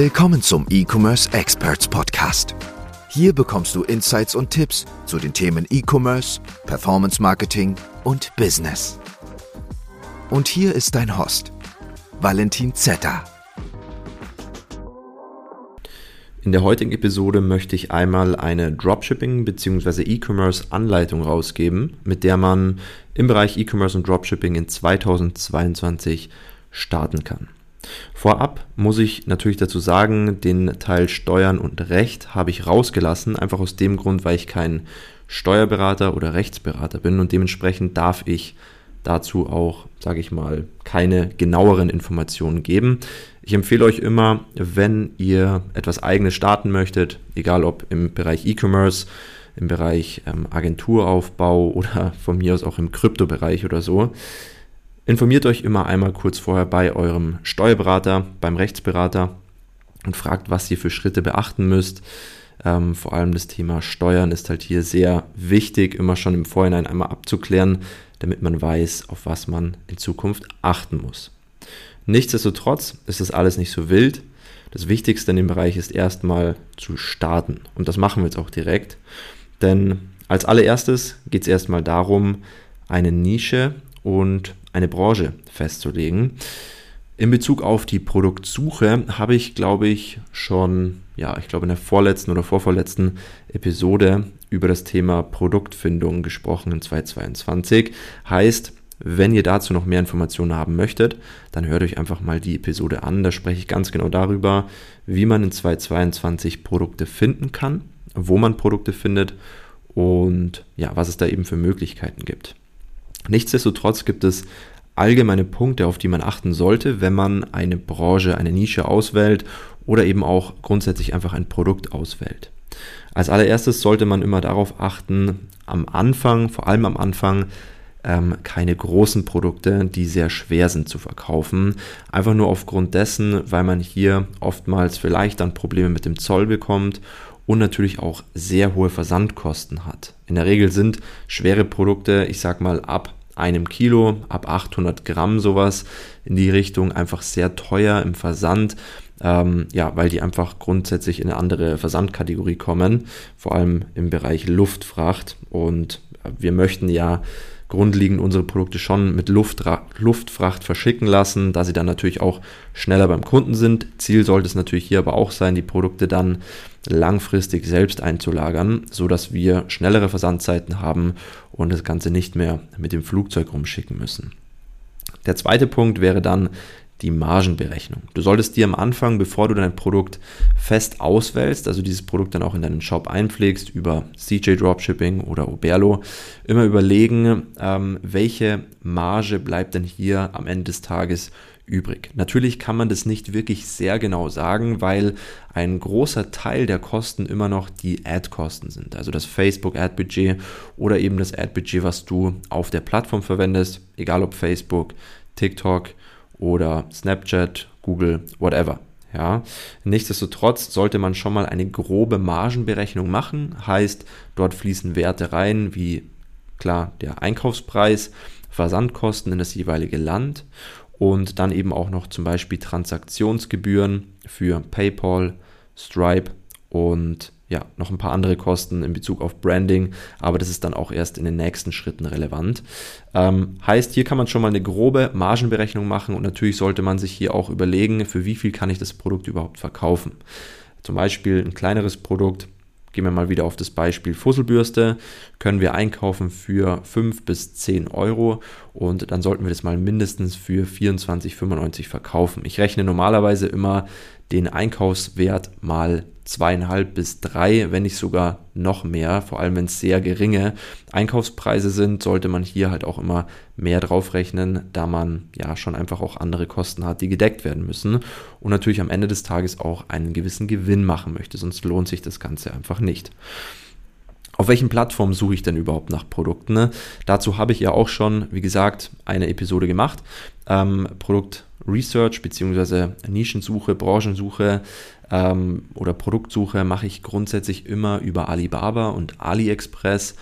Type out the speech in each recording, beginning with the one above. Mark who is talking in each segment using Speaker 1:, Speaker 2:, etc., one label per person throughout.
Speaker 1: Willkommen zum E-Commerce Experts Podcast. Hier bekommst du Insights und Tipps zu den Themen E-Commerce, Performance Marketing und Business. Und hier ist dein Host, Valentin Zetter.
Speaker 2: In der heutigen Episode möchte ich einmal eine Dropshipping bzw. E-Commerce Anleitung rausgeben, mit der man im Bereich E-Commerce und Dropshipping in 2022 starten kann. Vorab muss ich natürlich dazu sagen, den Teil Steuern und Recht habe ich rausgelassen, einfach aus dem Grund, weil ich kein Steuerberater oder Rechtsberater bin und dementsprechend darf ich dazu auch, sage ich mal, keine genaueren Informationen geben. Ich empfehle euch immer, wenn ihr etwas eigenes starten möchtet, egal ob im Bereich E-Commerce, im Bereich ähm, Agenturaufbau oder von mir aus auch im Kryptobereich oder so, Informiert euch immer einmal kurz vorher bei eurem Steuerberater, beim Rechtsberater und fragt, was ihr für Schritte beachten müsst. Ähm, vor allem das Thema Steuern ist halt hier sehr wichtig, immer schon im Vorhinein einmal abzuklären, damit man weiß, auf was man in Zukunft achten muss. Nichtsdestotrotz ist das alles nicht so wild. Das Wichtigste in dem Bereich ist erstmal zu starten. Und das machen wir jetzt auch direkt. Denn als allererstes geht es erstmal darum, eine Nische und eine Branche festzulegen. In Bezug auf die Produktsuche habe ich, glaube ich, schon, ja, ich glaube in der vorletzten oder vorvorletzten Episode über das Thema Produktfindung gesprochen in 2022. Heißt, wenn ihr dazu noch mehr Informationen haben möchtet, dann hört euch einfach mal die Episode an. Da spreche ich ganz genau darüber, wie man in 2022 Produkte finden kann, wo man Produkte findet und ja, was es da eben für Möglichkeiten gibt. Nichtsdestotrotz gibt es allgemeine Punkte, auf die man achten sollte, wenn man eine Branche, eine Nische auswählt oder eben auch grundsätzlich einfach ein Produkt auswählt. Als allererstes sollte man immer darauf achten, am Anfang, vor allem am Anfang, ähm, keine großen Produkte, die sehr schwer sind zu verkaufen. Einfach nur aufgrund dessen, weil man hier oftmals vielleicht dann Probleme mit dem Zoll bekommt und natürlich auch sehr hohe Versandkosten hat. In der Regel sind schwere Produkte, ich sag mal ab einem Kilo, ab 800 Gramm sowas in die Richtung, einfach sehr teuer im Versand. Ähm, ja, weil die einfach grundsätzlich in eine andere Versandkategorie kommen, vor allem im Bereich Luftfracht. Und wir möchten ja grundlegend unsere Produkte schon mit Luftra Luftfracht verschicken lassen, da sie dann natürlich auch schneller beim Kunden sind. Ziel sollte es natürlich hier aber auch sein, die Produkte dann langfristig selbst einzulagern, so dass wir schnellere Versandzeiten haben und das Ganze nicht mehr mit dem Flugzeug rumschicken müssen. Der zweite Punkt wäre dann die Margenberechnung. Du solltest dir am Anfang, bevor du dein Produkt fest auswählst, also dieses Produkt dann auch in deinen Shop einpflegst über CJ Dropshipping oder Oberlo, immer überlegen, ähm, welche Marge bleibt denn hier am Ende des Tages übrig. Natürlich kann man das nicht wirklich sehr genau sagen, weil ein großer Teil der Kosten immer noch die Ad-Kosten sind. Also das Facebook-Ad-Budget oder eben das Ad-Budget, was du auf der Plattform verwendest, egal ob Facebook, TikTok oder Snapchat, Google, whatever. Ja, nichtsdestotrotz sollte man schon mal eine grobe Margenberechnung machen. Heißt, dort fließen Werte rein, wie klar der Einkaufspreis, Versandkosten in das jeweilige Land und dann eben auch noch zum Beispiel Transaktionsgebühren für PayPal, Stripe und ja, noch ein paar andere Kosten in Bezug auf Branding, aber das ist dann auch erst in den nächsten Schritten relevant. Ähm, heißt, hier kann man schon mal eine grobe Margenberechnung machen und natürlich sollte man sich hier auch überlegen, für wie viel kann ich das Produkt überhaupt verkaufen. Zum Beispiel ein kleineres Produkt Gehen wir mal wieder auf das Beispiel Fusselbürste. Können wir einkaufen für 5 bis 10 Euro und dann sollten wir das mal mindestens für 24,95 verkaufen. Ich rechne normalerweise immer den Einkaufswert mal zweieinhalb bis drei, wenn nicht sogar noch mehr. Vor allem wenn es sehr geringe Einkaufspreise sind, sollte man hier halt auch immer mehr draufrechnen, da man ja schon einfach auch andere Kosten hat, die gedeckt werden müssen und natürlich am Ende des Tages auch einen gewissen Gewinn machen möchte, sonst lohnt sich das Ganze einfach nicht. Auf welchen Plattformen suche ich denn überhaupt nach Produkten? Ne? Dazu habe ich ja auch schon, wie gesagt, eine Episode gemacht. Ähm, Produkt Research bzw. Nischensuche, Branchensuche ähm, oder Produktsuche mache ich grundsätzlich immer über Alibaba und AliExpress.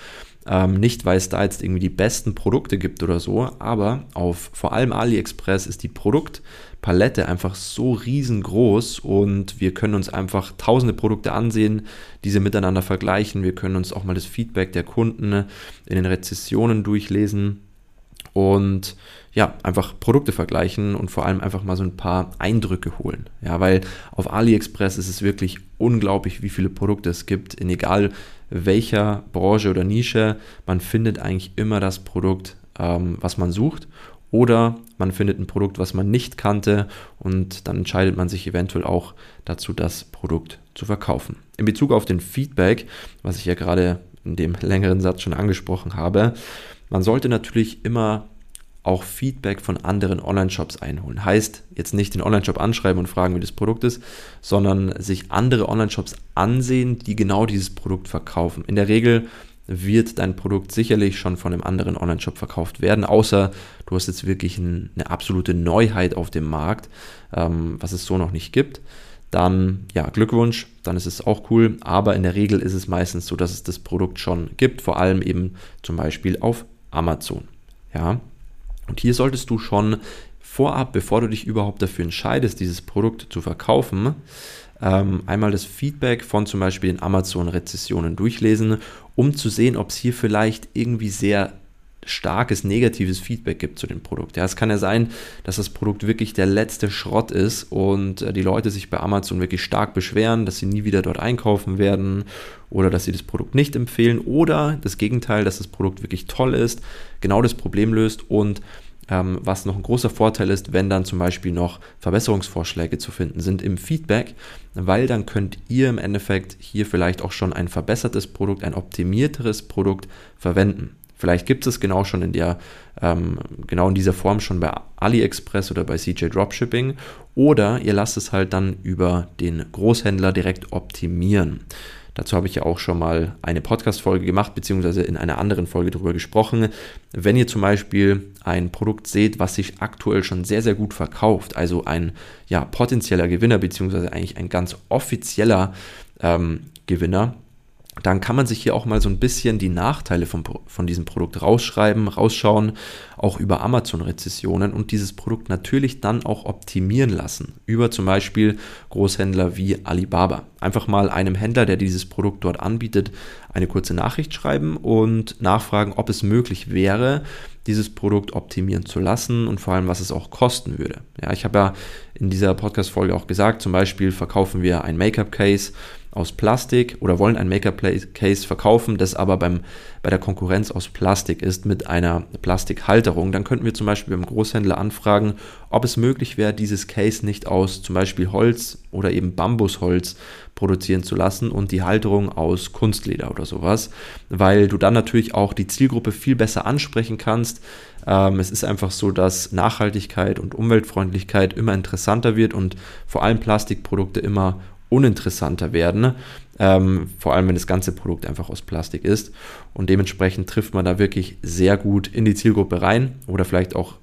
Speaker 2: Ähm, nicht, weil es da jetzt irgendwie die besten Produkte gibt oder so, aber auf vor allem AliExpress ist die Produktpalette einfach so riesengroß und wir können uns einfach tausende Produkte ansehen, diese miteinander vergleichen. Wir können uns auch mal das Feedback der Kunden in den Rezessionen durchlesen und ja, einfach Produkte vergleichen und vor allem einfach mal so ein paar Eindrücke holen. Ja, weil auf AliExpress ist es wirklich unglaublich, wie viele Produkte es gibt, in egal welcher Branche oder Nische. Man findet eigentlich immer das Produkt, ähm, was man sucht. Oder man findet ein Produkt, was man nicht kannte und dann entscheidet man sich eventuell auch dazu, das Produkt zu verkaufen. In Bezug auf den Feedback, was ich ja gerade in dem längeren Satz schon angesprochen habe, man sollte natürlich immer auch Feedback von anderen Online-Shops einholen. Heißt, jetzt nicht den Online-Shop anschreiben und fragen, wie das Produkt ist, sondern sich andere Online-Shops ansehen, die genau dieses Produkt verkaufen. In der Regel wird dein Produkt sicherlich schon von einem anderen Online-Shop verkauft werden, außer du hast jetzt wirklich ein, eine absolute Neuheit auf dem Markt, ähm, was es so noch nicht gibt. Dann, ja, Glückwunsch, dann ist es auch cool, aber in der Regel ist es meistens so, dass es das Produkt schon gibt, vor allem eben zum Beispiel auf Amazon. Ja, und hier solltest du schon vorab, bevor du dich überhaupt dafür entscheidest, dieses Produkt zu verkaufen, ähm, einmal das Feedback von zum Beispiel den Amazon-Rezessionen durchlesen, um zu sehen, ob es hier vielleicht irgendwie sehr starkes negatives Feedback gibt zu dem Produkt. Ja, es kann ja sein, dass das Produkt wirklich der letzte Schrott ist und äh, die Leute sich bei Amazon wirklich stark beschweren, dass sie nie wieder dort einkaufen werden oder dass sie das Produkt nicht empfehlen oder das Gegenteil, dass das Produkt wirklich toll ist, genau das Problem löst und ähm, was noch ein großer Vorteil ist, wenn dann zum Beispiel noch Verbesserungsvorschläge zu finden sind im Feedback, weil dann könnt ihr im Endeffekt hier vielleicht auch schon ein verbessertes Produkt, ein optimierteres Produkt verwenden. Vielleicht gibt es genau schon in der, ähm, genau in dieser Form schon bei AliExpress oder bei CJ Dropshipping oder ihr lasst es halt dann über den Großhändler direkt optimieren. Dazu habe ich ja auch schon mal eine Podcast-Folge gemacht, beziehungsweise in einer anderen Folge darüber gesprochen. Wenn ihr zum Beispiel ein Produkt seht, was sich aktuell schon sehr, sehr gut verkauft, also ein ja, potenzieller Gewinner, beziehungsweise eigentlich ein ganz offizieller ähm, Gewinner, dann kann man sich hier auch mal so ein bisschen die Nachteile von, von diesem Produkt rausschreiben, rausschauen, auch über Amazon-Rezessionen und dieses Produkt natürlich dann auch optimieren lassen, über zum Beispiel Großhändler wie Alibaba. Einfach mal einem Händler, der dieses Produkt dort anbietet, eine kurze Nachricht schreiben und nachfragen, ob es möglich wäre, dieses Produkt optimieren zu lassen und vor allem, was es auch kosten würde. Ja, ich habe ja in dieser Podcast-Folge auch gesagt, zum Beispiel verkaufen wir ein Make-up-Case aus Plastik oder wollen ein Make-up-Case verkaufen, das aber beim, bei der Konkurrenz aus Plastik ist mit einer Plastikhalterung, dann könnten wir zum Beispiel beim Großhändler anfragen, ob es möglich wäre, dieses Case nicht aus zum Beispiel Holz oder eben Bambusholz produzieren zu lassen und die Halterung aus Kunstleder oder sowas, weil du dann natürlich auch die Zielgruppe viel besser ansprechen kannst. Ähm, es ist einfach so, dass Nachhaltigkeit und Umweltfreundlichkeit immer interessanter wird und vor allem Plastikprodukte immer uninteressanter werden, ähm, vor allem wenn das ganze Produkt einfach aus Plastik ist. Und dementsprechend trifft man da wirklich sehr gut in die Zielgruppe rein oder vielleicht auch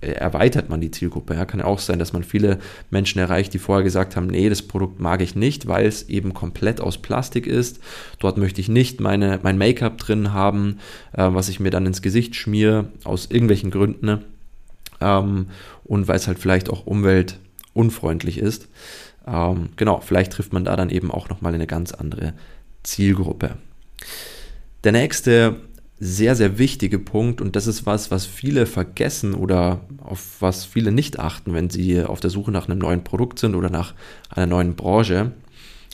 Speaker 2: äh, erweitert man die Zielgruppe. Ja, kann ja auch sein, dass man viele Menschen erreicht, die vorher gesagt haben, nee, das Produkt mag ich nicht, weil es eben komplett aus Plastik ist. Dort möchte ich nicht meine, mein Make-up drin haben, äh, was ich mir dann ins Gesicht schmiere, aus irgendwelchen Gründen. Ne? Ähm, und weil es halt vielleicht auch umweltunfreundlich ist. Ähm, genau, vielleicht trifft man da dann eben auch nochmal eine ganz andere Zielgruppe. Der nächste sehr, sehr wichtige Punkt, und das ist was, was viele vergessen oder auf was viele nicht achten, wenn sie auf der Suche nach einem neuen Produkt sind oder nach einer neuen Branche,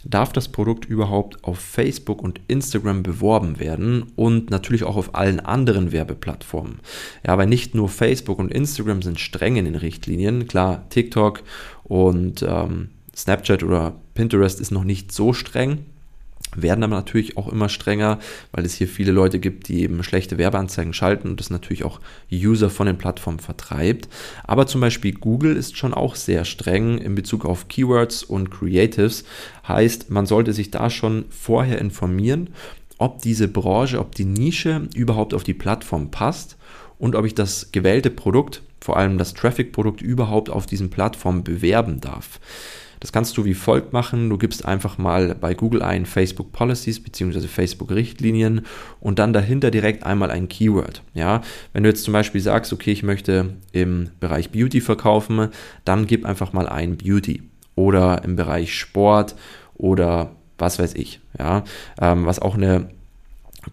Speaker 2: darf das Produkt überhaupt auf Facebook und Instagram beworben werden und natürlich auch auf allen anderen Werbeplattformen. Ja, aber nicht nur Facebook und Instagram sind streng in den Richtlinien. Klar, TikTok und ähm, Snapchat oder Pinterest ist noch nicht so streng, werden aber natürlich auch immer strenger, weil es hier viele Leute gibt, die eben schlechte Werbeanzeigen schalten und das natürlich auch User von den Plattformen vertreibt. Aber zum Beispiel Google ist schon auch sehr streng in Bezug auf Keywords und Creatives. Heißt, man sollte sich da schon vorher informieren, ob diese Branche, ob die Nische überhaupt auf die Plattform passt und ob ich das gewählte Produkt vor allem das Traffic-Produkt überhaupt auf diesen Plattformen bewerben darf. Das kannst du wie folgt machen. Du gibst einfach mal bei Google ein Facebook Policies bzw. Facebook Richtlinien und dann dahinter direkt einmal ein Keyword. Ja, wenn du jetzt zum Beispiel sagst, okay, ich möchte im Bereich Beauty verkaufen, dann gib einfach mal ein Beauty oder im Bereich Sport oder was weiß ich. Ja, ähm, was auch eine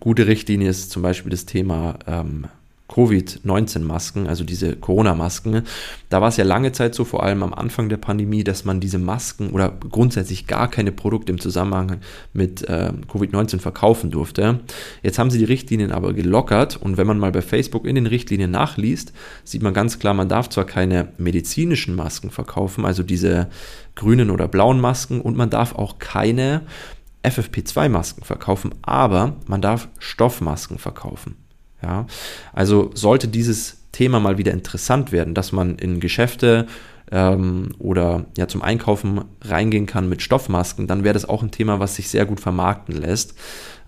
Speaker 2: gute Richtlinie ist, zum Beispiel das Thema ähm, Covid-19-Masken, also diese Corona-Masken. Da war es ja lange Zeit so, vor allem am Anfang der Pandemie, dass man diese Masken oder grundsätzlich gar keine Produkte im Zusammenhang mit äh, Covid-19 verkaufen durfte. Jetzt haben sie die Richtlinien aber gelockert und wenn man mal bei Facebook in den Richtlinien nachliest, sieht man ganz klar, man darf zwar keine medizinischen Masken verkaufen, also diese grünen oder blauen Masken und man darf auch keine FFP2-Masken verkaufen, aber man darf Stoffmasken verkaufen. Ja, also sollte dieses Thema mal wieder interessant werden, dass man in Geschäfte ähm, oder ja zum Einkaufen reingehen kann mit Stoffmasken, dann wäre das auch ein Thema, was sich sehr gut vermarkten lässt,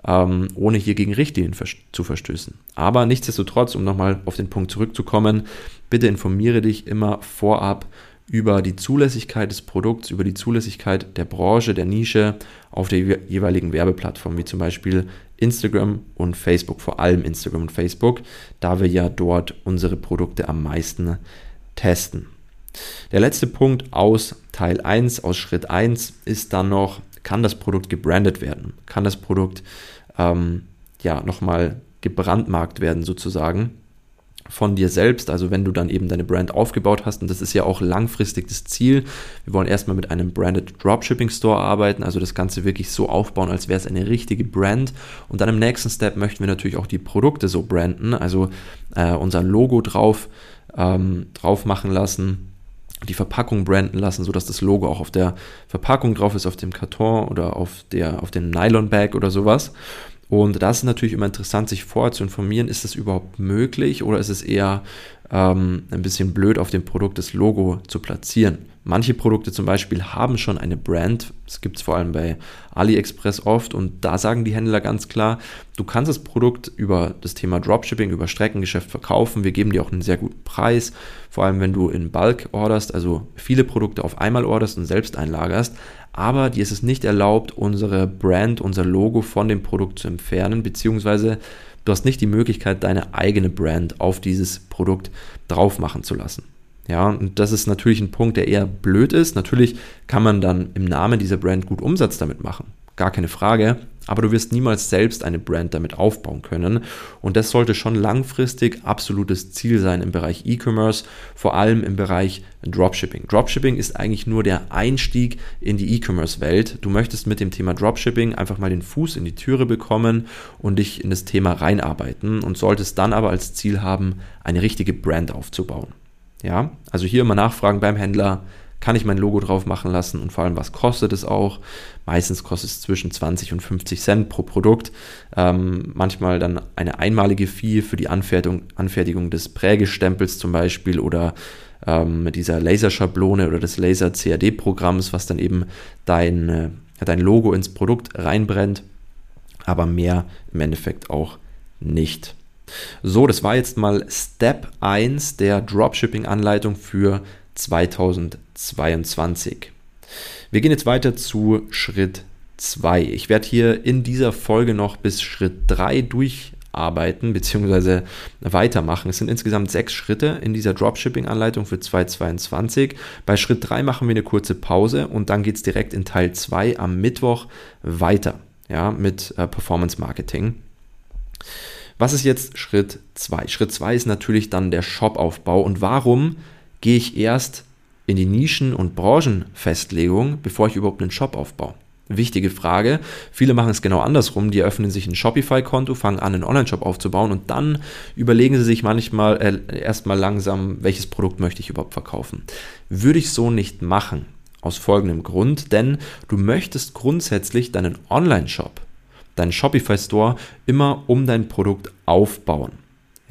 Speaker 2: ähm, ohne hier gegen Richtlinien vers zu verstößen. Aber nichtsdestotrotz, um nochmal auf den Punkt zurückzukommen, bitte informiere dich immer vorab über die Zulässigkeit des Produkts, über die Zulässigkeit der Branche, der Nische auf der jeweiligen Werbeplattform, wie zum Beispiel Instagram und Facebook, vor allem Instagram und Facebook, da wir ja dort unsere Produkte am meisten testen. Der letzte Punkt aus Teil 1, aus Schritt 1, ist dann noch, kann das Produkt gebrandet werden? Kann das Produkt ähm, ja nochmal gebrandmarkt werden sozusagen? Von dir selbst, also wenn du dann eben deine Brand aufgebaut hast, und das ist ja auch langfristig das Ziel. Wir wollen erstmal mit einem Branded Dropshipping Store arbeiten, also das Ganze wirklich so aufbauen, als wäre es eine richtige Brand. Und dann im nächsten Step möchten wir natürlich auch die Produkte so branden, also äh, unser Logo drauf, ähm, drauf machen lassen, die Verpackung branden lassen, sodass das Logo auch auf der Verpackung drauf ist, auf dem Karton oder auf, der, auf dem Nylon-Bag oder sowas. Und da ist natürlich immer interessant, sich vorher zu informieren, ist das überhaupt möglich oder ist es eher ähm, ein bisschen blöd, auf dem Produkt das Logo zu platzieren. Manche Produkte zum Beispiel haben schon eine Brand, das gibt es vor allem bei AliExpress oft und da sagen die Händler ganz klar, du kannst das Produkt über das Thema Dropshipping, über Streckengeschäft verkaufen, wir geben dir auch einen sehr guten Preis, vor allem wenn du in Bulk orderst, also viele Produkte auf einmal orderst und selbst einlagerst, aber dir ist es nicht erlaubt, unsere Brand, unser Logo von dem Produkt zu entfernen, beziehungsweise du hast nicht die Möglichkeit, deine eigene Brand auf dieses Produkt drauf machen zu lassen. Ja, und das ist natürlich ein Punkt, der eher blöd ist. Natürlich kann man dann im Namen dieser Brand gut Umsatz damit machen. Gar keine Frage aber du wirst niemals selbst eine Brand damit aufbauen können. Und das sollte schon langfristig absolutes Ziel sein im Bereich E-Commerce, vor allem im Bereich Dropshipping. Dropshipping ist eigentlich nur der Einstieg in die E-Commerce-Welt. Du möchtest mit dem Thema Dropshipping einfach mal den Fuß in die Türe bekommen und dich in das Thema reinarbeiten und solltest dann aber als Ziel haben, eine richtige Brand aufzubauen. Ja, also hier immer nachfragen beim Händler, kann ich mein Logo drauf machen lassen und vor allem, was kostet es auch? Meistens kostet es zwischen 20 und 50 Cent pro Produkt. Ähm, manchmal dann eine einmalige Fee für die Anfertigung, Anfertigung des Prägestempels zum Beispiel oder ähm, dieser Laserschablone oder des Laser-CAD-Programms, was dann eben dein, äh, dein Logo ins Produkt reinbrennt. Aber mehr im Endeffekt auch nicht. So, das war jetzt mal Step 1 der Dropshipping-Anleitung für 2022. Wir gehen jetzt weiter zu Schritt 2. Ich werde hier in dieser Folge noch bis Schritt 3 durcharbeiten bzw. weitermachen. Es sind insgesamt sechs Schritte in dieser Dropshipping-Anleitung für 2022. Bei Schritt 3 machen wir eine kurze Pause und dann geht es direkt in Teil 2 am Mittwoch weiter ja, mit äh, Performance Marketing. Was ist jetzt Schritt 2? Schritt 2 ist natürlich dann der Shop-Aufbau und warum gehe ich erst in die Nischen- und Branchenfestlegung, bevor ich überhaupt einen Shop aufbaue? Wichtige Frage. Viele machen es genau andersrum. Die öffnen sich ein Shopify-Konto, fangen an, einen Online-Shop aufzubauen und dann überlegen sie sich manchmal äh, erstmal langsam, welches Produkt möchte ich überhaupt verkaufen. Würde ich so nicht machen. Aus folgendem Grund, denn du möchtest grundsätzlich deinen Online-Shop, deinen Shopify-Store immer um dein Produkt aufbauen.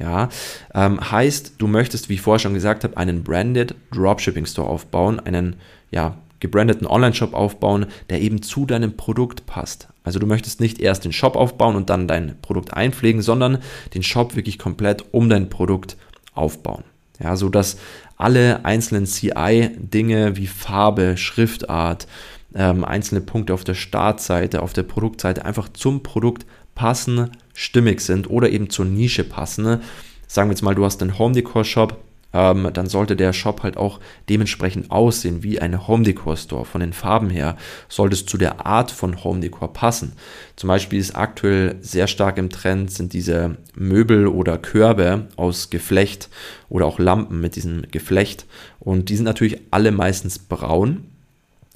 Speaker 2: Ja, ähm, heißt, du möchtest, wie ich vorher schon gesagt habe, einen branded Dropshipping Store aufbauen, einen ja, gebrandeten Online-Shop aufbauen, der eben zu deinem Produkt passt. Also du möchtest nicht erst den Shop aufbauen und dann dein Produkt einpflegen, sondern den Shop wirklich komplett um dein Produkt aufbauen. Ja, so dass alle einzelnen CI-Dinge wie Farbe, Schriftart, ähm, einzelne Punkte auf der Startseite, auf der Produktseite einfach zum Produkt passen, stimmig sind oder eben zur Nische passen. Sagen wir jetzt mal, du hast einen Home Decor Shop, ähm, dann sollte der Shop halt auch dementsprechend aussehen wie eine Home Decor Store. Von den Farben her sollte es zu der Art von Home Decor passen. Zum Beispiel ist aktuell sehr stark im Trend sind diese Möbel oder Körbe aus Geflecht oder auch Lampen mit diesem Geflecht und die sind natürlich alle meistens braun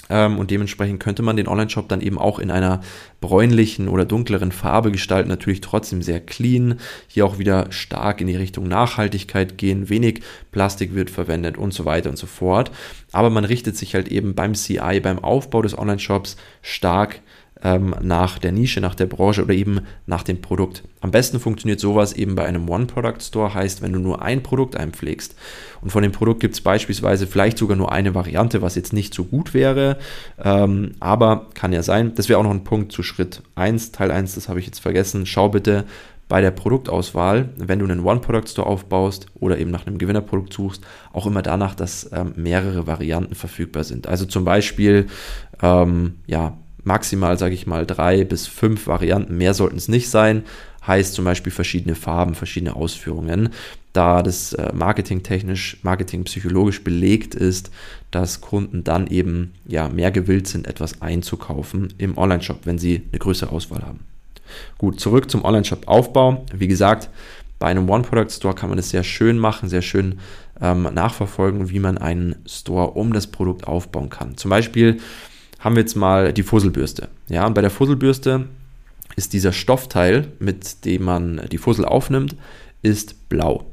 Speaker 2: ähm, und dementsprechend könnte man den Online-Shop dann eben auch in einer bräunlichen oder dunkleren Farbe gestalten. Natürlich trotzdem sehr clean. Hier auch wieder stark in die Richtung Nachhaltigkeit gehen. Wenig Plastik wird verwendet und so weiter und so fort. Aber man richtet sich halt eben beim CI, beim Aufbau des Online-Shops stark ähm, nach der Nische, nach der Branche oder eben nach dem Produkt. Am besten funktioniert sowas eben bei einem One-Product-Store, heißt, wenn du nur ein Produkt einpflegst und von dem Produkt gibt es beispielsweise vielleicht sogar nur eine Variante, was jetzt nicht so gut wäre, ähm, aber kann ja sein. Das wäre auch noch ein Punkt zu Schritt 1, Teil 1, das habe ich jetzt vergessen. Schau bitte bei der Produktauswahl, wenn du einen One-Product-Store aufbaust oder eben nach einem Gewinnerprodukt suchst, auch immer danach, dass ähm, mehrere Varianten verfügbar sind. Also zum Beispiel, ähm, ja, maximal, sage ich mal, drei bis fünf Varianten. Mehr sollten es nicht sein. Heißt zum Beispiel verschiedene Farben, verschiedene Ausführungen. Da das äh, marketingtechnisch, marketingpsychologisch belegt ist, dass Kunden dann eben ja mehr gewillt sind, etwas einzukaufen im Online-Shop, wenn sie eine größere Auswahl haben. Gut, zurück zum Online-Shop-Aufbau. Wie gesagt, bei einem One-Product-Store kann man es sehr schön machen, sehr schön ähm, nachverfolgen, wie man einen Store um das Produkt aufbauen kann. Zum Beispiel haben wir jetzt mal die Fusselbürste. Ja, und bei der Fusselbürste ist dieser Stoffteil, mit dem man die Fussel aufnimmt, ist blau.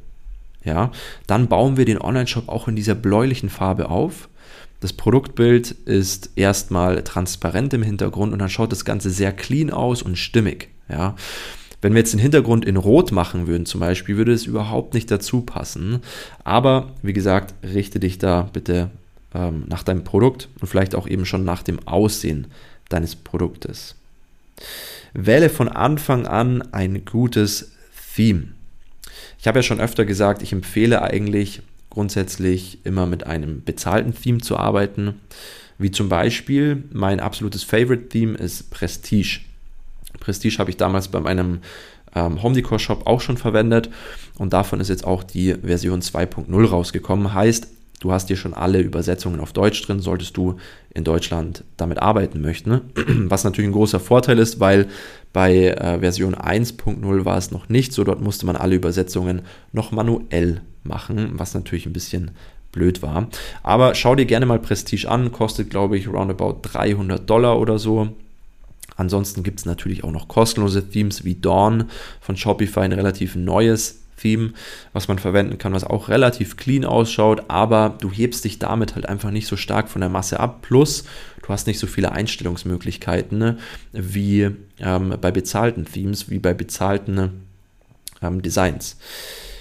Speaker 2: Ja, dann bauen wir den Online-Shop auch in dieser bläulichen Farbe auf. Das Produktbild ist erstmal transparent im Hintergrund und dann schaut das Ganze sehr clean aus und stimmig. Ja, wenn wir jetzt den Hintergrund in Rot machen würden, zum Beispiel, würde es überhaupt nicht dazu passen. Aber wie gesagt, richte dich da bitte ähm, nach deinem Produkt und vielleicht auch eben schon nach dem Aussehen deines Produktes. Wähle von Anfang an ein gutes Theme. Ich habe ja schon öfter gesagt, ich empfehle eigentlich grundsätzlich immer mit einem bezahlten Theme zu arbeiten. Wie zum Beispiel mein absolutes Favorite Theme ist Prestige. Prestige habe ich damals bei meinem ähm, Home Decor Shop auch schon verwendet und davon ist jetzt auch die Version 2.0 rausgekommen. Heißt, du hast hier schon alle Übersetzungen auf Deutsch drin, solltest du in Deutschland damit arbeiten möchten. Ne? Was natürlich ein großer Vorteil ist, weil bei äh, Version 1.0 war es noch nicht so. Dort musste man alle Übersetzungen noch manuell machen, was natürlich ein bisschen blöd war. Aber schau dir gerne mal Prestige an, kostet glaube ich roundabout 300 Dollar oder so. Ansonsten gibt es natürlich auch noch kostenlose Themes wie Dawn von Shopify, ein relativ neues Theme, was man verwenden kann, was auch relativ clean ausschaut, aber du hebst dich damit halt einfach nicht so stark von der Masse ab. Plus, du hast nicht so viele Einstellungsmöglichkeiten ne, wie ähm, bei bezahlten Themes, wie bei bezahlten ähm, Designs.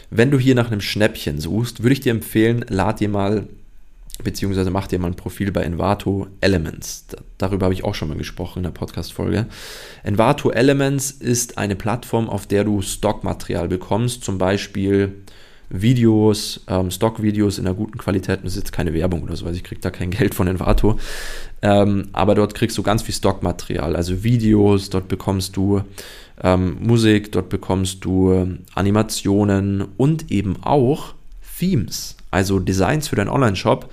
Speaker 2: Wenn du hier nach einem Schnäppchen suchst, würde ich dir empfehlen, lad dir mal beziehungsweise mach dir mal ein Profil bei Envato Elements. Darüber habe ich auch schon mal gesprochen in der Podcast-Folge. Envato Elements ist eine Plattform, auf der du Stockmaterial bekommst, zum Beispiel Videos, ähm, Stockvideos in einer guten Qualität. Das ist jetzt keine Werbung oder so, also ich kriege da kein Geld von Envato. Ähm, aber dort kriegst du ganz viel Stockmaterial, also Videos, dort bekommst du ähm, Musik, dort bekommst du ähm, Animationen und eben auch Themes, also Designs für deinen Online-Shop,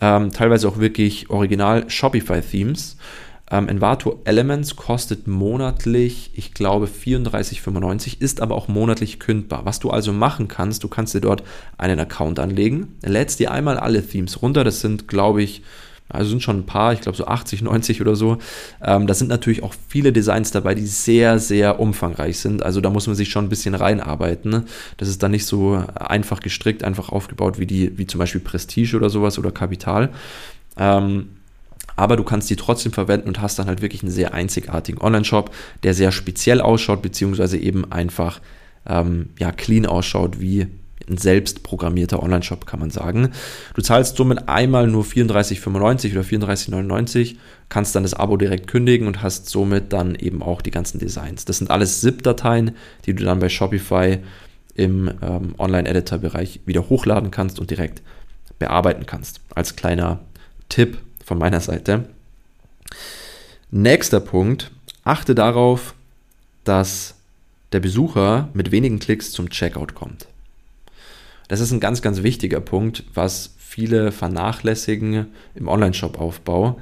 Speaker 2: ähm, teilweise auch wirklich original Shopify-Themes. Ähm, Envato Elements kostet monatlich, ich glaube, 34,95, ist aber auch monatlich kündbar. Was du also machen kannst, du kannst dir dort einen Account anlegen, lädst dir einmal alle Themes runter, das sind, glaube ich, also sind schon ein paar, ich glaube so 80, 90 oder so. Ähm, da sind natürlich auch viele Designs dabei, die sehr, sehr umfangreich sind. Also da muss man sich schon ein bisschen reinarbeiten. Ne? Das ist dann nicht so einfach gestrickt, einfach aufgebaut wie die, wie zum Beispiel Prestige oder sowas oder Kapital. Ähm, aber du kannst die trotzdem verwenden und hast dann halt wirklich einen sehr einzigartigen Online-Shop, der sehr speziell ausschaut, beziehungsweise eben einfach ähm, ja, clean ausschaut, wie ein selbst programmierter Online-Shop, kann man sagen. Du zahlst somit einmal nur 34,95 oder 34,99, kannst dann das Abo direkt kündigen und hast somit dann eben auch die ganzen Designs. Das sind alles ZIP-Dateien, die du dann bei Shopify im ähm, Online-Editor-Bereich wieder hochladen kannst und direkt bearbeiten kannst. Als kleiner Tipp von meiner Seite. Nächster Punkt, achte darauf, dass der Besucher mit wenigen Klicks zum Checkout kommt. Das ist ein ganz, ganz wichtiger Punkt, was viele vernachlässigen im Online-Shop-Aufbau.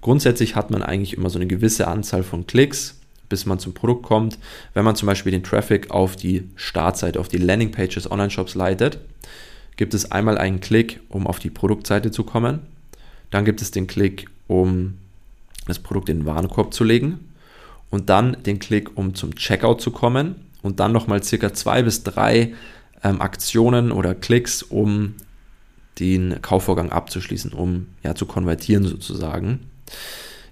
Speaker 2: Grundsätzlich hat man eigentlich immer so eine gewisse Anzahl von Klicks, bis man zum Produkt kommt. Wenn man zum Beispiel den Traffic auf die Startseite, auf die Landingpage des Online-Shops leitet, gibt es einmal einen Klick, um auf die Produktseite zu kommen. Dann gibt es den Klick, um das Produkt in den Warenkorb zu legen. Und dann den Klick, um zum Checkout zu kommen. Und dann nochmal circa zwei bis drei ähm, Aktionen oder Klicks, um den Kaufvorgang abzuschließen, um ja zu konvertieren sozusagen.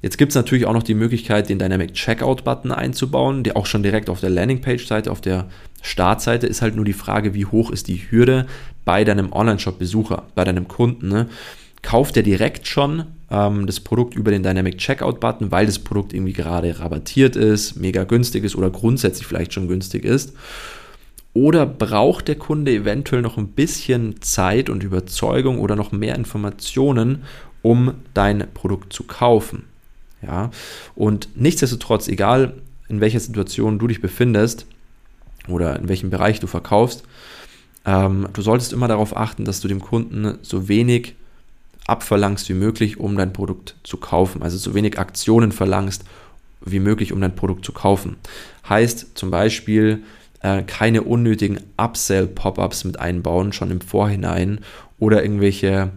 Speaker 2: Jetzt gibt es natürlich auch noch die Möglichkeit, den Dynamic Checkout-Button einzubauen, der auch schon direkt auf der Landingpage-Seite, auf der Startseite ist halt nur die Frage, wie hoch ist die Hürde bei deinem Online-Shop-Besucher, bei deinem Kunden. Ne? Kauft er direkt schon ähm, das Produkt über den Dynamic Checkout-Button, weil das Produkt irgendwie gerade rabattiert ist, mega günstig ist oder grundsätzlich vielleicht schon günstig ist? Oder braucht der Kunde eventuell noch ein bisschen Zeit und Überzeugung oder noch mehr Informationen, um dein Produkt zu kaufen? Ja, und nichtsdestotrotz, egal in welcher Situation du dich befindest oder in welchem Bereich du verkaufst, ähm, du solltest immer darauf achten, dass du dem Kunden so wenig abverlangst wie möglich, um dein Produkt zu kaufen. Also so wenig Aktionen verlangst wie möglich, um dein Produkt zu kaufen. Heißt zum Beispiel, äh, keine unnötigen Upsell-Pop-ups mit einbauen, schon im Vorhinein oder irgendwelche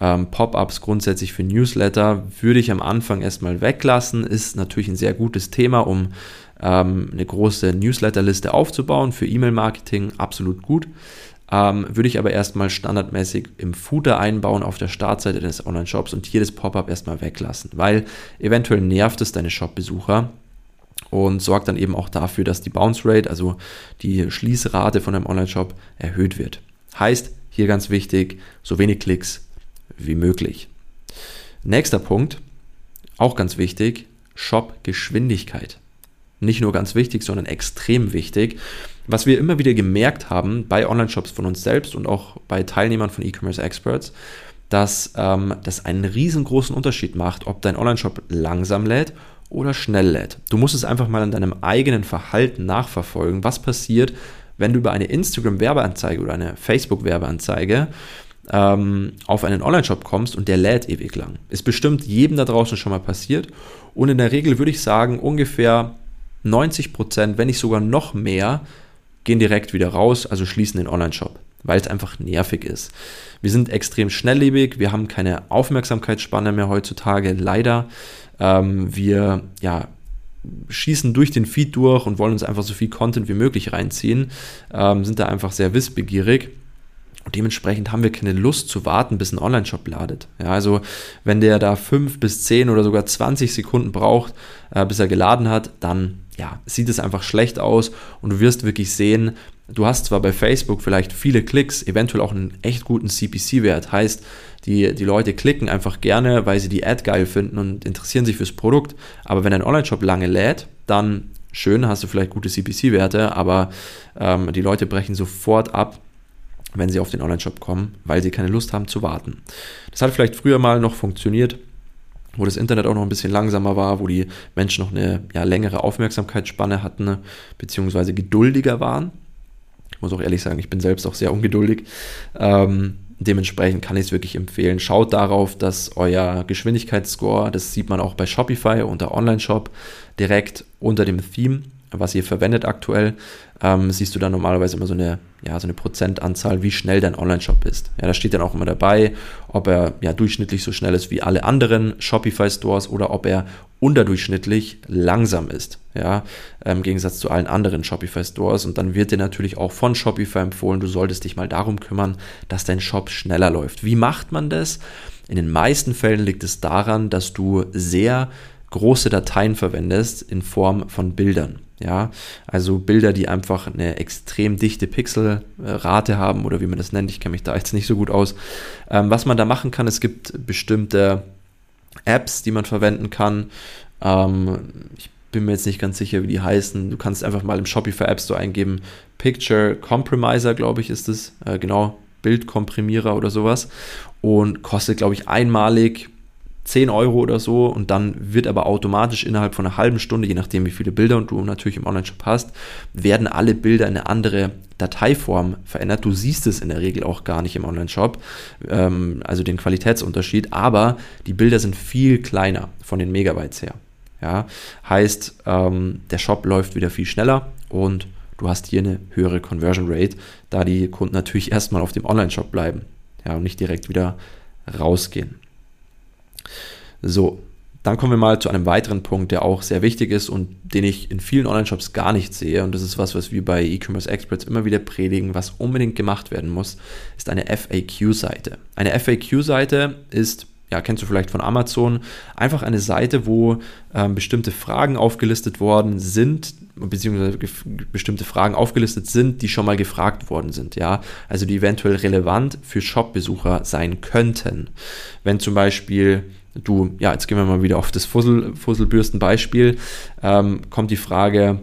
Speaker 2: ähm, Pop-ups grundsätzlich für Newsletter würde ich am Anfang erstmal weglassen. Ist natürlich ein sehr gutes Thema, um ähm, eine große Newsletterliste aufzubauen für E-Mail-Marketing, absolut gut. Ähm, würde ich aber erstmal standardmäßig im Footer einbauen auf der Startseite des Online-Shops und das Pop-up erstmal weglassen, weil eventuell nervt es deine Shop-Besucher und sorgt dann eben auch dafür, dass die Bounce Rate, also die Schließrate von einem Online-Shop, erhöht wird. Heißt, hier ganz wichtig, so wenig Klicks wie möglich. Nächster Punkt, auch ganz wichtig, Shop-Geschwindigkeit. Nicht nur ganz wichtig, sondern extrem wichtig. Was wir immer wieder gemerkt haben bei Online-Shops von uns selbst und auch bei Teilnehmern von E-Commerce Experts, dass ähm, das einen riesengroßen Unterschied macht, ob dein Online-Shop langsam lädt oder schnell lädt. Du musst es einfach mal an deinem eigenen Verhalten nachverfolgen, was passiert, wenn du über eine Instagram-Werbeanzeige oder eine Facebook-Werbeanzeige ähm, auf einen Online-Shop kommst und der lädt ewig lang. Ist bestimmt jedem da draußen schon mal passiert. Und in der Regel würde ich sagen, ungefähr 90 Prozent, wenn nicht sogar noch mehr, gehen direkt wieder raus, also schließen den Online-Shop, weil es einfach nervig ist. Wir sind extrem schnelllebig, wir haben keine Aufmerksamkeitsspanne mehr heutzutage, leider. Ähm, wir ja, schießen durch den Feed durch und wollen uns einfach so viel Content wie möglich reinziehen, ähm, sind da einfach sehr wissbegierig. Und dementsprechend haben wir keine Lust zu warten, bis ein Online-Shop ladet. Ja, also wenn der da fünf bis zehn oder sogar 20 Sekunden braucht, äh, bis er geladen hat, dann ja, sieht es einfach schlecht aus und du wirst wirklich sehen, du hast zwar bei Facebook vielleicht viele Klicks, eventuell auch einen echt guten CPC-Wert, heißt, die, die Leute klicken einfach gerne, weil sie die Ad geil finden und interessieren sich fürs Produkt, aber wenn ein Online-Shop lange lädt, dann schön, hast du vielleicht gute CPC-Werte, aber ähm, die Leute brechen sofort ab, wenn sie auf den Online-Shop kommen, weil sie keine Lust haben zu warten. Das hat vielleicht früher mal noch funktioniert, wo das Internet auch noch ein bisschen langsamer war, wo die Menschen noch eine ja, längere Aufmerksamkeitsspanne hatten, beziehungsweise geduldiger waren. Ich muss auch ehrlich sagen, ich bin selbst auch sehr ungeduldig. Ähm, dementsprechend kann ich es wirklich empfehlen. Schaut darauf, dass euer Geschwindigkeitsscore, das sieht man auch bei Shopify unter Online-Shop, direkt unter dem Theme was ihr verwendet aktuell, ähm, siehst du dann normalerweise immer so eine, ja, so eine Prozentanzahl, wie schnell dein Online-Shop ist. Ja, da steht dann auch immer dabei, ob er ja durchschnittlich so schnell ist wie alle anderen Shopify-Stores oder ob er unterdurchschnittlich langsam ist. Ja, im Gegensatz zu allen anderen Shopify-Stores. Und dann wird dir natürlich auch von Shopify empfohlen, du solltest dich mal darum kümmern, dass dein Shop schneller läuft. Wie macht man das? In den meisten Fällen liegt es daran, dass du sehr große Dateien verwendest in Form von Bildern. Ja, also Bilder, die einfach eine extrem dichte Pixelrate haben oder wie man das nennt, ich kenne mich da jetzt nicht so gut aus. Ähm, was man da machen kann, es gibt bestimmte Apps, die man verwenden kann. Ähm, ich bin mir jetzt nicht ganz sicher, wie die heißen. Du kannst einfach mal im Shopify App Store eingeben, Picture Compromiser, glaube ich, ist es, äh, genau, Bildkomprimierer oder sowas. Und kostet, glaube ich, einmalig 10 Euro oder so und dann wird aber automatisch innerhalb von einer halben Stunde, je nachdem wie viele Bilder und du natürlich im Online-Shop hast, werden alle Bilder in eine andere Dateiform verändert. Du siehst es in der Regel auch gar nicht im Online-Shop, ähm, also den Qualitätsunterschied, aber die Bilder sind viel kleiner von den Megabytes her. Ja, heißt, ähm, der Shop läuft wieder viel schneller und du hast hier eine höhere Conversion Rate, da die Kunden natürlich erstmal auf dem Online-Shop bleiben ja, und nicht direkt wieder rausgehen. So, dann kommen wir mal zu einem weiteren Punkt, der auch sehr wichtig ist und den ich in vielen Online-Shops gar nicht sehe. Und das ist was, was wir bei E-Commerce Experts immer wieder predigen, was unbedingt gemacht werden muss, ist eine FAQ-Seite. Eine FAQ-Seite ist ja, kennst du vielleicht von Amazon, einfach eine Seite, wo ähm, bestimmte Fragen aufgelistet worden sind, beziehungsweise bestimmte Fragen aufgelistet sind, die schon mal gefragt worden sind, ja, also die eventuell relevant für Shop-Besucher sein könnten. Wenn zum Beispiel du, ja, jetzt gehen wir mal wieder auf das Fussel, Fusselbürsten-Beispiel, ähm, kommt die Frage,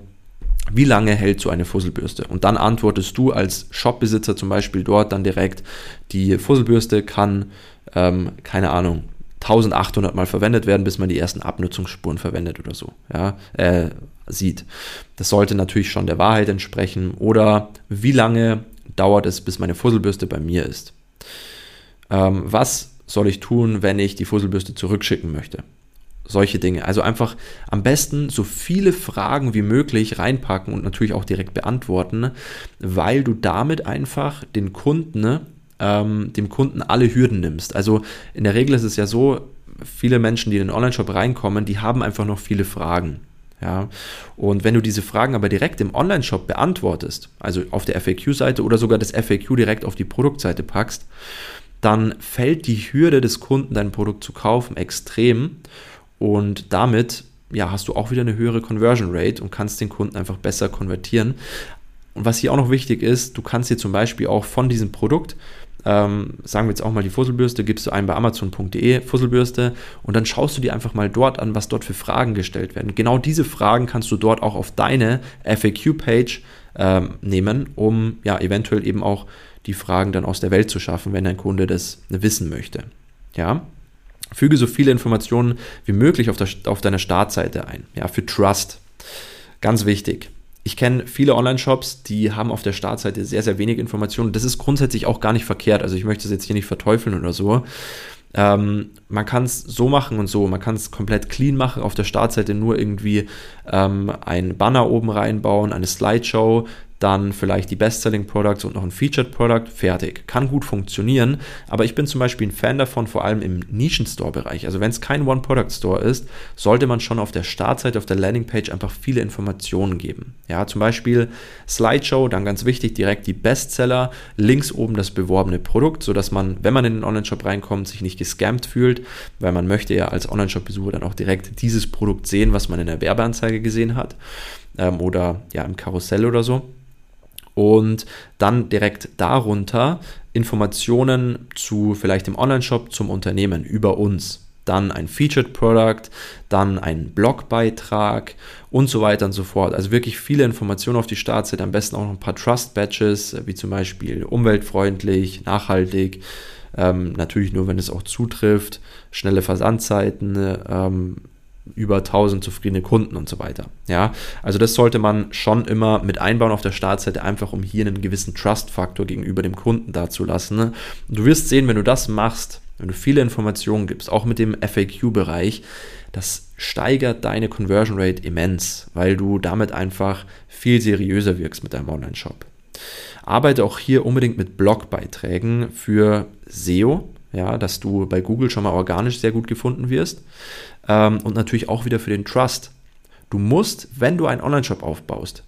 Speaker 2: wie lange hält so eine Fusselbürste? Und dann antwortest du als Shopbesitzer zum Beispiel dort dann direkt, die Fusselbürste kann, ähm, keine Ahnung, 1800 Mal verwendet werden, bis man die ersten Abnutzungsspuren verwendet oder so, ja, äh, sieht. Das sollte natürlich schon der Wahrheit entsprechen. Oder wie lange dauert es, bis meine Fusselbürste bei mir ist? Ähm, was soll ich tun, wenn ich die Fusselbürste zurückschicken möchte? Solche Dinge. Also einfach am besten so viele Fragen wie möglich reinpacken und natürlich auch direkt beantworten, weil du damit einfach den Kunden, ähm, dem Kunden alle Hürden nimmst. Also in der Regel ist es ja so, viele Menschen, die in den Online-Shop reinkommen, die haben einfach noch viele Fragen. Ja, und wenn du diese Fragen aber direkt im Online-Shop beantwortest, also auf der FAQ-Seite oder sogar das FAQ direkt auf die Produktseite packst, dann fällt die Hürde des Kunden, dein Produkt zu kaufen, extrem. Und damit ja, hast du auch wieder eine höhere Conversion Rate und kannst den Kunden einfach besser konvertieren. Und was hier auch noch wichtig ist, du kannst dir zum Beispiel auch von diesem Produkt, ähm, sagen wir jetzt auch mal die Fusselbürste, gibst du ein bei amazon.de Fusselbürste und dann schaust du dir einfach mal dort an, was dort für Fragen gestellt werden. Genau diese Fragen kannst du dort auch auf deine FAQ-Page ähm, nehmen, um ja eventuell eben auch die Fragen dann aus der Welt zu schaffen, wenn ein Kunde das wissen möchte. Ja? Füge so viele Informationen wie möglich auf, der, auf deiner Startseite ein. Ja, für Trust. Ganz wichtig. Ich kenne viele Online-Shops, die haben auf der Startseite sehr, sehr wenig Informationen. Das ist grundsätzlich auch gar nicht verkehrt. Also ich möchte es jetzt hier nicht verteufeln oder so. Ähm, man kann es so machen und so. Man kann es komplett clean machen, auf der Startseite nur irgendwie ähm, ein Banner oben reinbauen, eine Slideshow, dann vielleicht die Best-Selling Products und noch ein Featured Product, fertig. Kann gut funktionieren, aber ich bin zum Beispiel ein Fan davon, vor allem im Nischen-Store-Bereich. Also wenn es kein One-Product-Store ist, sollte man schon auf der Startseite, auf der Landingpage einfach viele Informationen geben. Ja, zum Beispiel Slideshow, dann ganz wichtig, direkt die Bestseller, links oben das beworbene Produkt, sodass man, wenn man in den Online-Shop reinkommt, sich nicht gescammt fühlt, weil man möchte ja als Online-Shop-Besucher dann auch direkt dieses Produkt sehen, was man in der Werbeanzeige gesehen hat ähm, oder ja im Karussell oder so und dann direkt darunter Informationen zu vielleicht dem Online-Shop zum Unternehmen über uns. Dann ein Featured Product, dann ein Blogbeitrag und so weiter und so fort. Also wirklich viele Informationen auf die Startseite, am besten auch noch ein paar Trust Badges, wie zum Beispiel umweltfreundlich, nachhaltig, ähm, natürlich nur, wenn es auch zutrifft, schnelle Versandzeiten, ähm, über 1000 zufriedene Kunden und so weiter. Ja, also das sollte man schon immer mit einbauen auf der Startseite, einfach um hier einen gewissen Trust-Faktor gegenüber dem Kunden dazulassen. Du wirst sehen, wenn du das machst, wenn du viele Informationen gibst, auch mit dem FAQ-Bereich, das steigert deine Conversion Rate immens, weil du damit einfach viel seriöser wirkst mit deinem Online-Shop. Arbeite auch hier unbedingt mit Blogbeiträgen für SEO, ja, dass du bei Google schon mal organisch sehr gut gefunden wirst ähm, und natürlich auch wieder für den Trust. Du musst, wenn du einen Online-Shop aufbaust,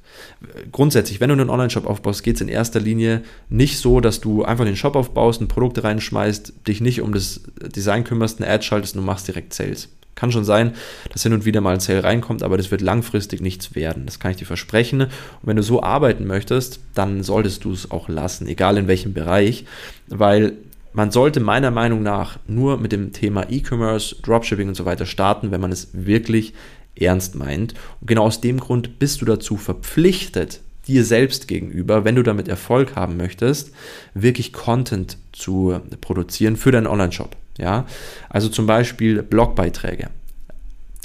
Speaker 2: grundsätzlich, wenn du einen Online-Shop aufbaust, geht es in erster Linie nicht so, dass du einfach den Shop aufbaust, ein Produkt reinschmeißt, dich nicht um das Design kümmerst, eine Ad schaltest und du machst direkt Sales. Kann schon sein, dass hin und wieder mal ein Sale reinkommt, aber das wird langfristig nichts werden. Das kann ich dir versprechen. Und wenn du so arbeiten möchtest, dann solltest du es auch lassen, egal in welchem Bereich, weil man sollte meiner Meinung nach nur mit dem Thema E-Commerce, Dropshipping und so weiter starten, wenn man es wirklich ernst meint. Und genau aus dem Grund bist du dazu verpflichtet, dir selbst gegenüber, wenn du damit Erfolg haben möchtest, wirklich Content zu produzieren für deinen Online-Shop. Ja, also zum Beispiel Blogbeiträge.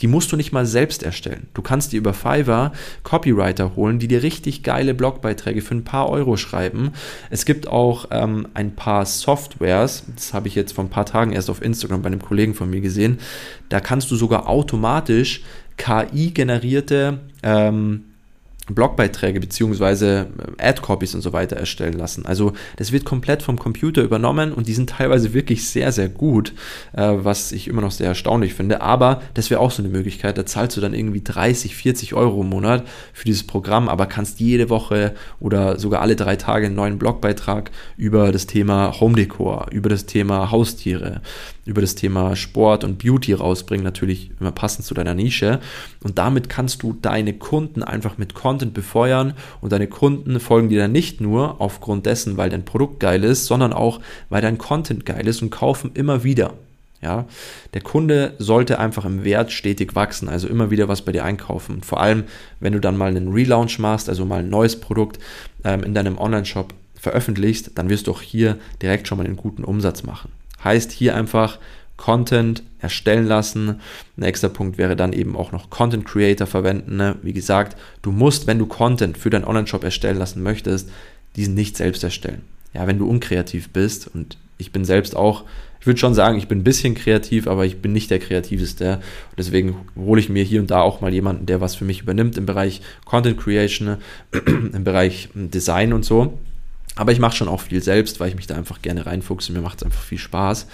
Speaker 2: Die musst du nicht mal selbst erstellen. Du kannst dir über Fiverr Copywriter holen, die dir richtig geile Blogbeiträge für ein paar Euro schreiben. Es gibt auch ähm, ein paar Softwares, das habe ich jetzt vor ein paar Tagen erst auf Instagram bei einem Kollegen von mir gesehen. Da kannst du sogar automatisch KI-generierte ähm, Blogbeiträge beziehungsweise äh, Ad-Copies und so weiter erstellen lassen. Also das wird komplett vom Computer übernommen und die sind teilweise wirklich sehr, sehr gut, äh, was ich immer noch sehr erstaunlich finde. Aber das wäre auch so eine Möglichkeit. Da zahlst du dann irgendwie 30, 40 Euro im Monat für dieses Programm, aber kannst jede Woche oder sogar alle drei Tage einen neuen Blogbeitrag über das Thema Home Decor, über das Thema Haustiere, über das Thema Sport und Beauty rausbringen, natürlich immer passend zu deiner Nische. Und damit kannst du deine Kunden einfach mit Content befeuern und deine Kunden folgen dir dann nicht nur aufgrund dessen, weil dein Produkt geil ist, sondern auch, weil dein Content geil ist und kaufen immer wieder. Ja, der Kunde sollte einfach im Wert stetig wachsen, also immer wieder was bei dir einkaufen. Vor allem, wenn du dann mal einen Relaunch machst, also mal ein neues Produkt ähm, in deinem Online-Shop veröffentlichst, dann wirst du auch hier direkt schon mal einen guten Umsatz machen. Heißt hier einfach Content erstellen lassen. Nächster Punkt wäre dann eben auch noch Content Creator verwenden. Ne? Wie gesagt, du musst, wenn du Content für deinen Online-Shop erstellen lassen möchtest, diesen nicht selbst erstellen. Ja, wenn du unkreativ bist und ich bin selbst auch, ich würde schon sagen, ich bin ein bisschen kreativ, aber ich bin nicht der kreativste. Und deswegen hole ich mir hier und da auch mal jemanden, der was für mich übernimmt im Bereich Content Creation, im Bereich Design und so. Aber ich mache schon auch viel selbst, weil ich mich da einfach gerne reinfuchse. Mir macht es einfach viel Spaß.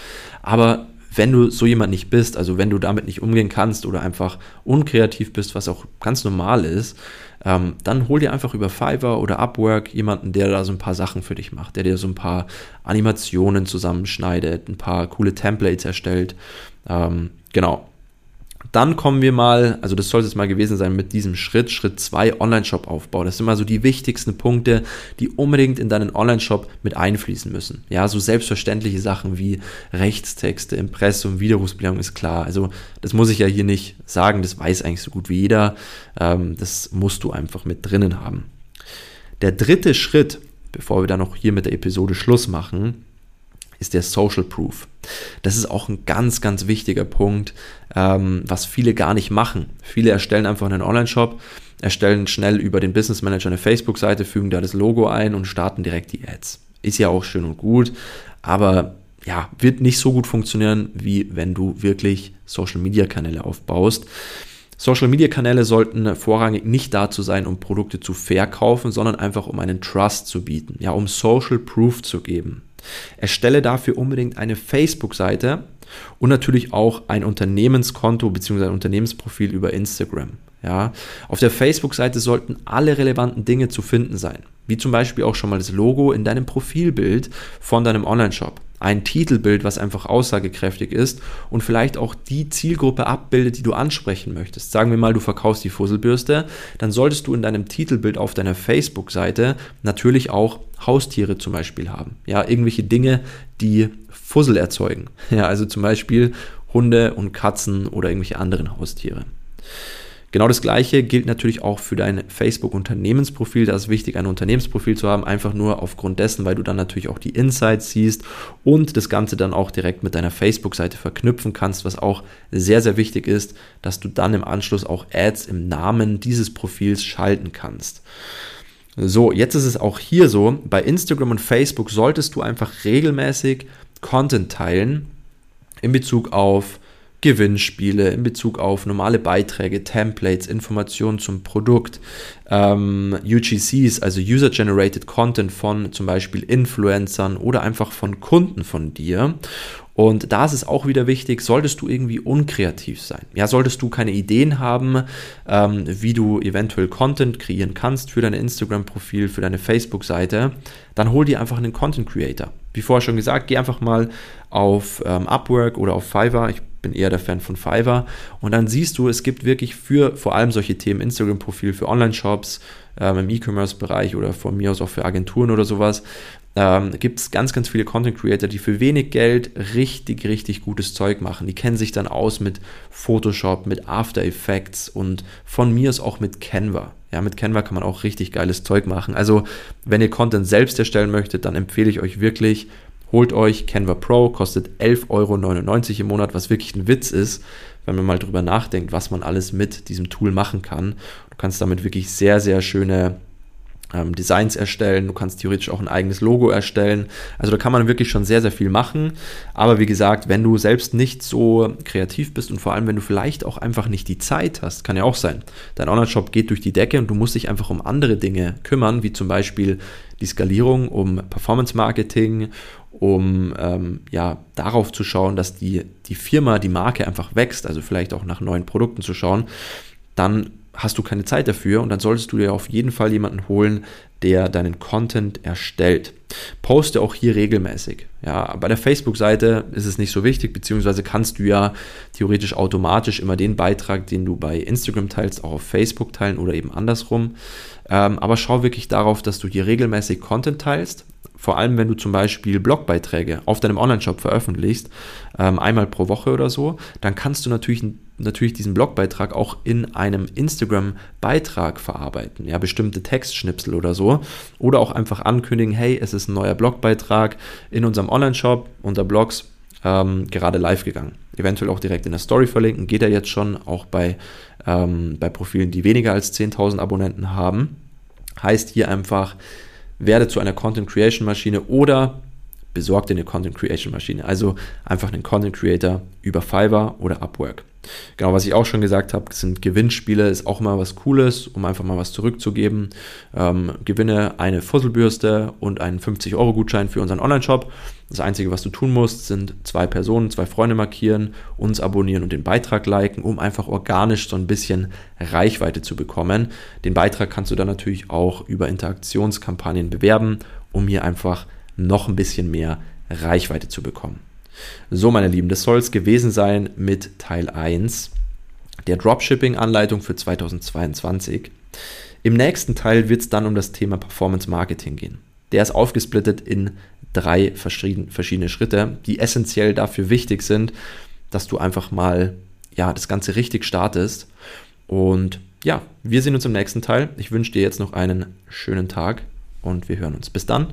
Speaker 2: Aber wenn du so jemand nicht bist, also wenn du damit nicht umgehen kannst oder einfach unkreativ bist, was auch ganz normal ist, ähm, dann hol dir einfach über Fiverr oder Upwork jemanden, der da so ein paar Sachen für dich macht, der dir so ein paar Animationen zusammenschneidet, ein paar coole Templates erstellt. Ähm, genau. Dann kommen wir mal, also das soll es mal gewesen sein mit diesem Schritt, Schritt 2, Online-Shop-Aufbau. Das sind mal so die wichtigsten Punkte, die unbedingt in deinen Online-Shop mit einfließen müssen. Ja, so selbstverständliche Sachen wie Rechtstexte, Impressum, Widerrufsbelehrung ist klar. Also das muss ich ja hier nicht sagen, das weiß eigentlich so gut wie jeder. Ähm, das musst du einfach mit drinnen haben. Der dritte Schritt, bevor wir dann noch hier mit der Episode Schluss machen, ist der Social Proof. Das ist auch ein ganz, ganz wichtiger Punkt, ähm, was viele gar nicht machen. Viele erstellen einfach einen Online-Shop, erstellen schnell über den Business Manager eine Facebook-Seite, fügen da das Logo ein und starten direkt die Ads. Ist ja auch schön und gut, aber ja, wird nicht so gut funktionieren, wie wenn du wirklich Social-Media-Kanäle aufbaust. Social-Media-Kanäle sollten vorrangig nicht dazu sein, um Produkte zu verkaufen, sondern einfach um einen Trust zu bieten, ja, um Social Proof zu geben. Erstelle dafür unbedingt eine Facebook-Seite und natürlich auch ein Unternehmenskonto bzw. ein Unternehmensprofil über Instagram. Ja, auf der Facebook-Seite sollten alle relevanten Dinge zu finden sein, wie zum Beispiel auch schon mal das Logo in deinem Profilbild von deinem Online-Shop ein Titelbild, was einfach aussagekräftig ist und vielleicht auch die Zielgruppe abbildet, die du ansprechen möchtest. Sagen wir mal, du verkaufst die Fusselbürste, dann solltest du in deinem Titelbild auf deiner Facebook-Seite natürlich auch Haustiere zum Beispiel haben. Ja, irgendwelche Dinge, die Fussel erzeugen. Ja, also zum Beispiel Hunde und Katzen oder irgendwelche anderen Haustiere. Genau das gleiche gilt natürlich auch für dein Facebook-Unternehmensprofil. Da ist wichtig, ein Unternehmensprofil zu haben, einfach nur aufgrund dessen, weil du dann natürlich auch die Insights siehst und das Ganze dann auch direkt mit deiner Facebook-Seite verknüpfen kannst, was auch sehr, sehr wichtig ist, dass du dann im Anschluss auch Ads im Namen dieses Profils schalten kannst. So, jetzt ist es auch hier so, bei Instagram und Facebook solltest du einfach regelmäßig Content teilen in Bezug auf Gewinnspiele in Bezug auf normale Beiträge, Templates, Informationen zum Produkt, ähm, UGCs, also User-Generated Content von zum Beispiel Influencern oder einfach von Kunden von dir. Und da ist es auch wieder wichtig, solltest du irgendwie unkreativ sein. Ja, solltest du keine Ideen haben, ähm, wie du eventuell Content kreieren kannst für dein Instagram-Profil, für deine Facebook-Seite, dann hol dir einfach einen Content Creator. Wie vorher schon gesagt, geh einfach mal auf ähm, Upwork oder auf Fiverr. Ich bin eher der Fan von Fiverr. Und dann siehst du, es gibt wirklich für vor allem solche Themen, Instagram-Profil für Online-Shops, ähm, im E-Commerce-Bereich oder von mir aus auch für Agenturen oder sowas, ähm, gibt es ganz, ganz viele Content Creator, die für wenig Geld richtig, richtig gutes Zeug machen. Die kennen sich dann aus mit Photoshop, mit After Effects und von mir ist auch mit Canva. Ja, mit Canva kann man auch richtig geiles Zeug machen. Also, wenn ihr Content selbst erstellen möchtet, dann empfehle ich euch wirklich, holt euch Canva Pro, kostet 11,99 Euro im Monat, was wirklich ein Witz ist, wenn man mal drüber nachdenkt, was man alles mit diesem Tool machen kann. Du kannst damit wirklich sehr, sehr schöne ähm, Designs erstellen, du kannst theoretisch auch ein eigenes Logo erstellen. Also da kann man wirklich schon sehr, sehr viel machen. Aber wie gesagt, wenn du selbst nicht so kreativ bist und vor allem, wenn du vielleicht auch einfach nicht die Zeit hast, kann ja auch sein. Dein Online-Shop geht durch die Decke und du musst dich einfach um andere Dinge kümmern, wie zum Beispiel die Skalierung, um Performance-Marketing, um ähm, ja, darauf zu schauen, dass die, die Firma, die Marke einfach wächst, also vielleicht auch nach neuen Produkten zu schauen, dann hast du keine Zeit dafür und dann solltest du dir auf jeden Fall jemanden holen, der deinen Content erstellt. Poste auch hier regelmäßig. Ja, bei der Facebook-Seite ist es nicht so wichtig, beziehungsweise kannst du ja theoretisch automatisch immer den Beitrag, den du bei Instagram teilst, auch auf Facebook teilen oder eben andersrum. Ähm, aber schau wirklich darauf, dass du hier regelmäßig Content teilst vor allem wenn du zum Beispiel Blogbeiträge auf deinem Online-Shop veröffentlichst, ähm, einmal pro Woche oder so, dann kannst du natürlich, natürlich diesen Blogbeitrag auch in einem Instagram-Beitrag verarbeiten. Ja, bestimmte Textschnipsel oder so. Oder auch einfach ankündigen, hey, es ist ein neuer Blogbeitrag in unserem Online-Shop unter Blogs ähm, gerade live gegangen. Eventuell auch direkt in der Story verlinken, geht er jetzt schon, auch bei, ähm, bei Profilen, die weniger als 10.000 Abonnenten haben. Heißt hier einfach, werde zu einer Content Creation Maschine oder besorg dir eine Content Creation Maschine. Also einfach einen Content Creator über Fiverr oder Upwork. Genau, was ich auch schon gesagt habe, sind Gewinnspiele, ist auch mal was Cooles, um einfach mal was zurückzugeben. Ähm, gewinne eine Fusselbürste und einen 50-Euro-Gutschein für unseren Online-Shop. Das Einzige, was du tun musst, sind zwei Personen, zwei Freunde markieren, uns abonnieren und den Beitrag liken, um einfach organisch so ein bisschen Reichweite zu bekommen. Den Beitrag kannst du dann natürlich auch über Interaktionskampagnen bewerben, um hier einfach noch ein bisschen mehr Reichweite zu bekommen. So, meine Lieben, das soll es gewesen sein mit Teil 1 der Dropshipping-Anleitung für 2022. Im nächsten Teil wird es dann um das Thema Performance Marketing gehen. Der ist aufgesplittet in drei verschiedene Schritte, die essentiell dafür wichtig sind, dass du einfach mal ja, das Ganze richtig startest. Und ja, wir sehen uns im nächsten Teil. Ich wünsche dir jetzt noch einen schönen Tag und wir hören uns. Bis dann,